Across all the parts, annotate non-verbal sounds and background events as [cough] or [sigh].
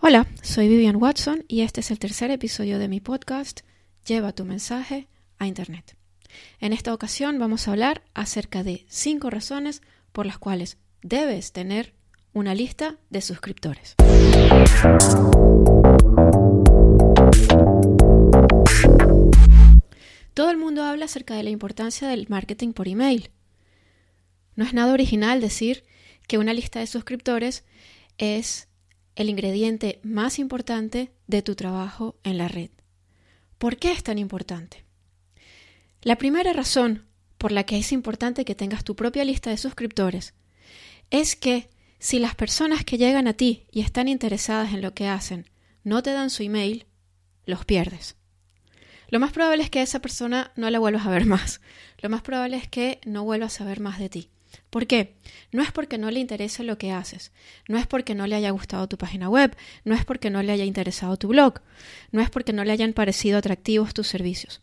Hola, soy Vivian Watson y este es el tercer episodio de mi podcast Lleva tu mensaje a Internet. En esta ocasión vamos a hablar acerca de cinco razones por las cuales debes tener una lista de suscriptores. Todo el mundo habla acerca de la importancia del marketing por email. No es nada original decir que una lista de suscriptores es el ingrediente más importante de tu trabajo en la red. ¿Por qué es tan importante? La primera razón por la que es importante que tengas tu propia lista de suscriptores es que si las personas que llegan a ti y están interesadas en lo que hacen no te dan su email, los pierdes. Lo más probable es que esa persona no la vuelvas a ver [laughs] más. Lo más probable es que no vuelvas a saber más de ti. ¿Por qué? No es porque no le interese lo que haces, no es porque no le haya gustado tu página web, no es porque no le haya interesado tu blog, no es porque no le hayan parecido atractivos tus servicios,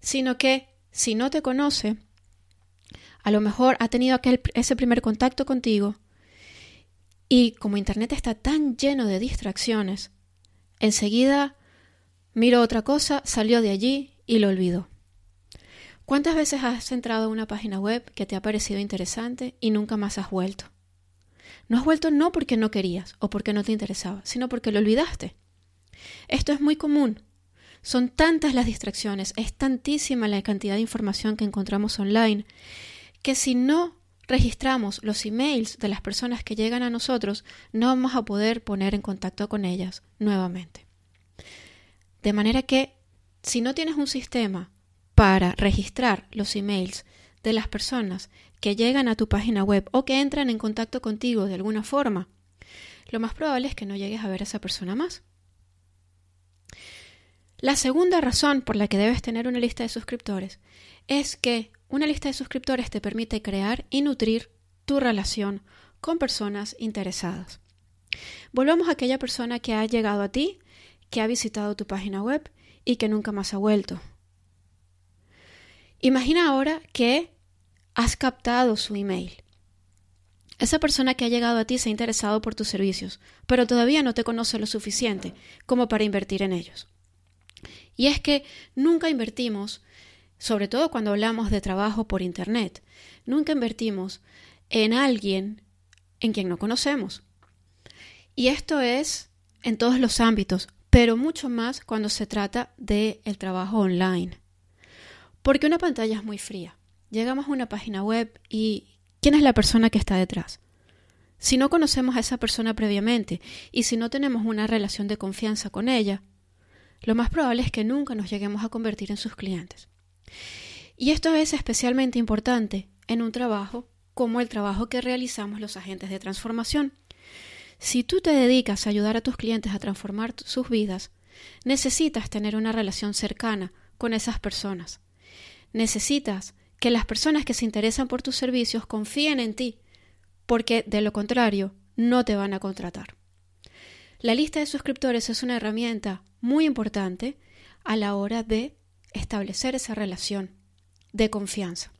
sino que si no te conoce, a lo mejor ha tenido aquel, ese primer contacto contigo y como Internet está tan lleno de distracciones, enseguida miró otra cosa, salió de allí y lo olvidó. ¿Cuántas veces has entrado a una página web que te ha parecido interesante y nunca más has vuelto? No has vuelto no porque no querías o porque no te interesaba, sino porque lo olvidaste. Esto es muy común. Son tantas las distracciones, es tantísima la cantidad de información que encontramos online, que si no registramos los emails de las personas que llegan a nosotros, no vamos a poder poner en contacto con ellas nuevamente. De manera que, si no tienes un sistema para registrar los emails de las personas que llegan a tu página web o que entran en contacto contigo de alguna forma, lo más probable es que no llegues a ver a esa persona más. La segunda razón por la que debes tener una lista de suscriptores es que una lista de suscriptores te permite crear y nutrir tu relación con personas interesadas. Volvamos a aquella persona que ha llegado a ti, que ha visitado tu página web y que nunca más ha vuelto. Imagina ahora que has captado su email. Esa persona que ha llegado a ti se ha interesado por tus servicios, pero todavía no te conoce lo suficiente como para invertir en ellos. Y es que nunca invertimos, sobre todo cuando hablamos de trabajo por Internet, nunca invertimos en alguien en quien no conocemos. Y esto es en todos los ámbitos, pero mucho más cuando se trata del el trabajo online. Porque una pantalla es muy fría. Llegamos a una página web y ¿quién es la persona que está detrás? Si no conocemos a esa persona previamente y si no tenemos una relación de confianza con ella, lo más probable es que nunca nos lleguemos a convertir en sus clientes. Y esto es especialmente importante en un trabajo como el trabajo que realizamos los agentes de transformación. Si tú te dedicas a ayudar a tus clientes a transformar sus vidas, necesitas tener una relación cercana con esas personas. Necesitas que las personas que se interesan por tus servicios confíen en ti, porque de lo contrario no te van a contratar. La lista de suscriptores es una herramienta muy importante a la hora de establecer esa relación de confianza.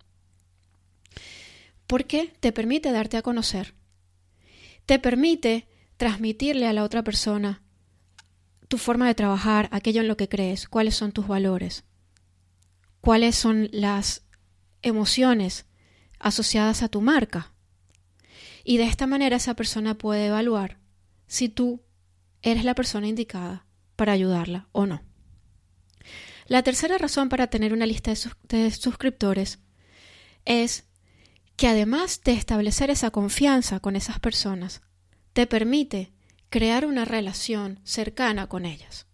Porque te permite darte a conocer, te permite transmitirle a la otra persona tu forma de trabajar, aquello en lo que crees, cuáles son tus valores, cuáles son las emociones asociadas a tu marca. Y de esta manera esa persona puede evaluar si tú eres la persona indicada para ayudarla o no. La tercera razón para tener una lista de, suscriptores es que además de establecer esa confianza con esas personas, te permite crear una relación cercana con ellas.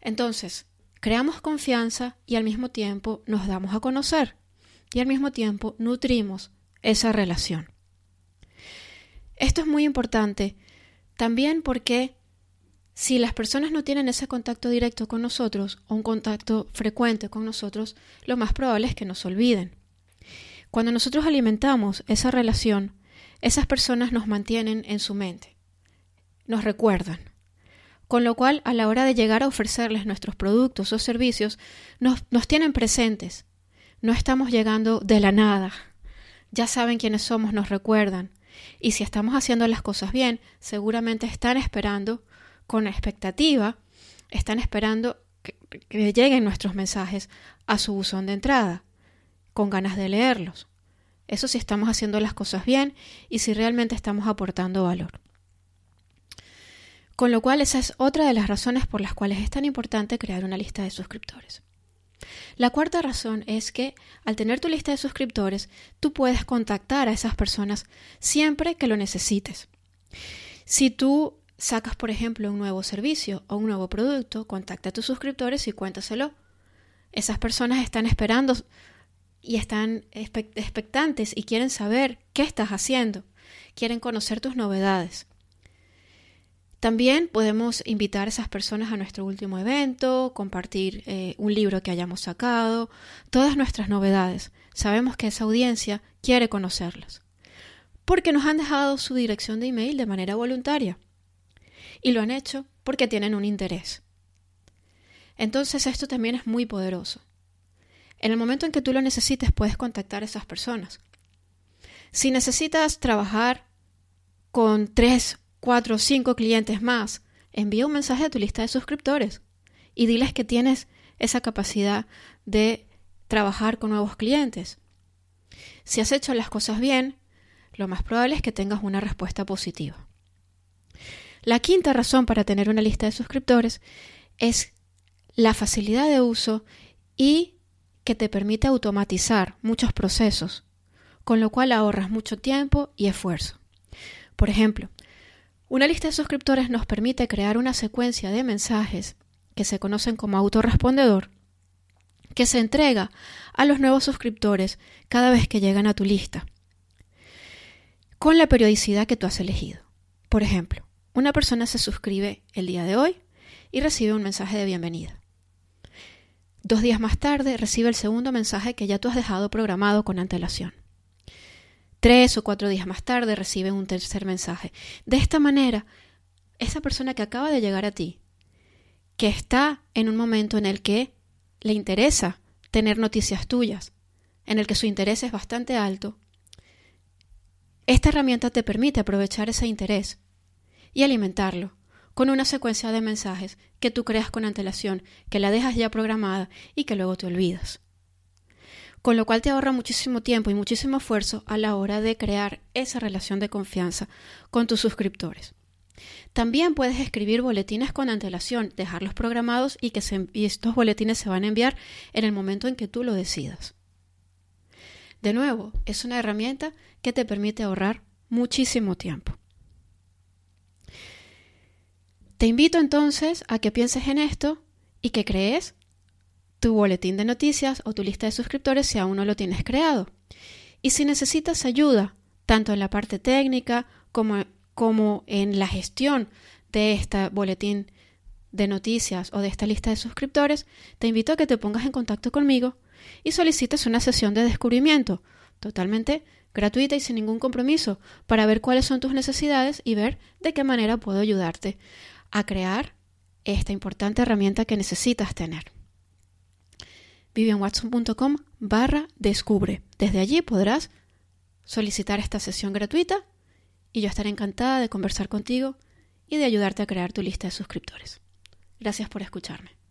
Entonces, creamos confianza y al mismo tiempo nos damos a conocer y al mismo tiempo nutrimos esa relación. Esto es muy importante también porque si las personas no tienen ese contacto directo con nosotros o un contacto frecuente con nosotros, lo más probable es que nos olviden. Cuando nosotros alimentamos esa relación, esas personas nos mantienen en su mente, nos recuerdan con lo cual a la hora de llegar a ofrecerles nuestros productos o servicios, nos, tienen presentes. No estamos llegando de la nada. Ya saben quiénes somos, nos recuerdan. Y si estamos haciendo las cosas bien, seguramente están esperando con expectativa, están esperando que, lleguen nuestros mensajes a su buzón de entrada, con ganas de leerlos. Eso si estamos haciendo las cosas bien y si realmente estamos aportando valor. Con lo cual esa es otra de las razones por las cuales es tan importante crear una lista de suscriptores. La cuarta razón es que al tener tu lista de suscriptores, tú puedes contactar a esas personas siempre que lo necesites. Si tú sacas, por ejemplo, un nuevo servicio o un nuevo producto, contacta a tus suscriptores y cuéntaselo. Esas personas están esperando y están expectantes y quieren saber qué estás haciendo, quieren conocer tus novedades. También podemos invitar a esas personas a nuestro último evento, compartir eh, un libro que hayamos sacado, todas nuestras novedades. Sabemos que esa audiencia quiere conocerlas. Porque nos han dejado su dirección de email de manera voluntaria. Y lo han hecho porque tienen un interés. Entonces esto también es muy poderoso. En el momento en que tú lo necesites puedes contactar a esas personas. Si necesitas trabajar con tres cuatro o cinco clientes más, envía un mensaje a tu lista de suscriptores y diles que tienes esa capacidad de trabajar con nuevos clientes. Si has hecho las cosas bien, lo más probable es que tengas una respuesta positiva. La quinta razón para tener una lista de suscriptores es la facilidad de uso y que te permite automatizar muchos procesos, con lo cual ahorras mucho tiempo y esfuerzo. Por ejemplo, una lista de suscriptores nos permite crear una secuencia de mensajes que se conocen como autorrespondedor que se entrega a los nuevos suscriptores cada vez que llegan a tu lista, con la periodicidad que tú has elegido. Por ejemplo, una persona se suscribe el día de hoy y recibe un mensaje de bienvenida. Dos días más tarde recibe el segundo mensaje que ya tú has dejado programado con antelación. Tres o cuatro días más tarde recibe un tercer mensaje. De esta manera, esa persona que acaba de llegar a ti, que está en un momento en el que le interesa tener noticias tuyas, en el que su interés es bastante alto, esta herramienta te permite aprovechar ese interés y alimentarlo con una secuencia de mensajes que tú creas con antelación, que la dejas ya programada y que luego te olvidas con lo cual te ahorra muchísimo tiempo y muchísimo esfuerzo a la hora de crear esa relación de confianza con tus suscriptores. También puedes escribir boletines con antelación, dejarlos programados y que estos boletines se van a enviar en el momento en que tú lo decidas. De nuevo, es una herramienta que te permite ahorrar muchísimo tiempo. Te invito entonces a que pienses en esto y que crees tu boletín de noticias o tu lista de suscriptores si aún no lo tienes creado. Y si necesitas ayuda, tanto en la parte técnica como, como en la gestión de este boletín de noticias o de esta lista de suscriptores, te invito a que te pongas en contacto conmigo y solicites una sesión de descubrimiento totalmente gratuita y sin ningún compromiso para ver cuáles son tus necesidades y ver de qué manera puedo ayudarte a crear esta importante herramienta que necesitas tener vivianwatson.com barra descubre. Desde allí podrás solicitar esta sesión gratuita y yo estaré encantada de conversar contigo y de ayudarte a crear tu lista de suscriptores. Gracias por escucharme.